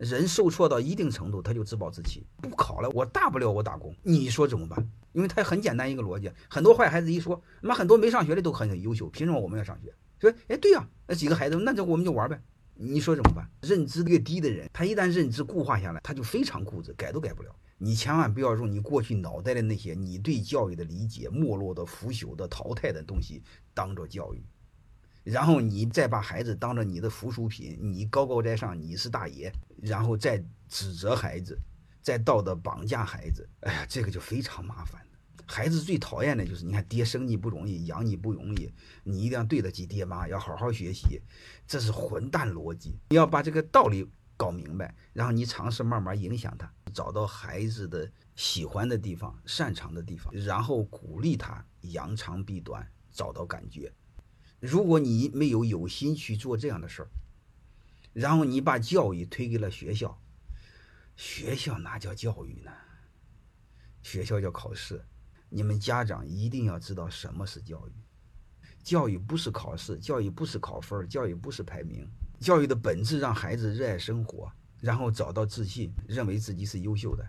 人受挫到一定程度，他就自暴自弃，不考了，我大不了我打工。你说怎么办？因为他很简单一个逻辑，很多坏孩子一说，妈很多没上学的都很优秀，凭什么我们要上学？说，哎，对呀，那几个孩子，那就我们就玩呗。你说怎么办？认知越低的人，他一旦认知固化下来，他就非常固执，改都改不了。你千万不要用你过去脑袋的那些你对教育的理解、没落的、腐朽的、淘汰的东西当做教育，然后你再把孩子当着你的附属品，你高高在上，你是大爷，然后再指责孩子，再道德绑架孩子，哎呀，这个就非常麻烦。孩子最讨厌的就是，你看爹生你不容易，养你不容易，你一定要对得起爹妈，要好好学习，这是混蛋逻辑。你要把这个道理搞明白，然后你尝试慢慢影响他，找到孩子的喜欢的地方、擅长的地方，然后鼓励他扬长避短，找到感觉。如果你没有有心去做这样的事儿，然后你把教育推给了学校，学校哪叫教育呢？学校叫考试。你们家长一定要知道什么是教育，教育不是考试，教育不是考分，教育不是排名，教育的本质让孩子热爱生活，然后找到自信，认为自己是优秀的。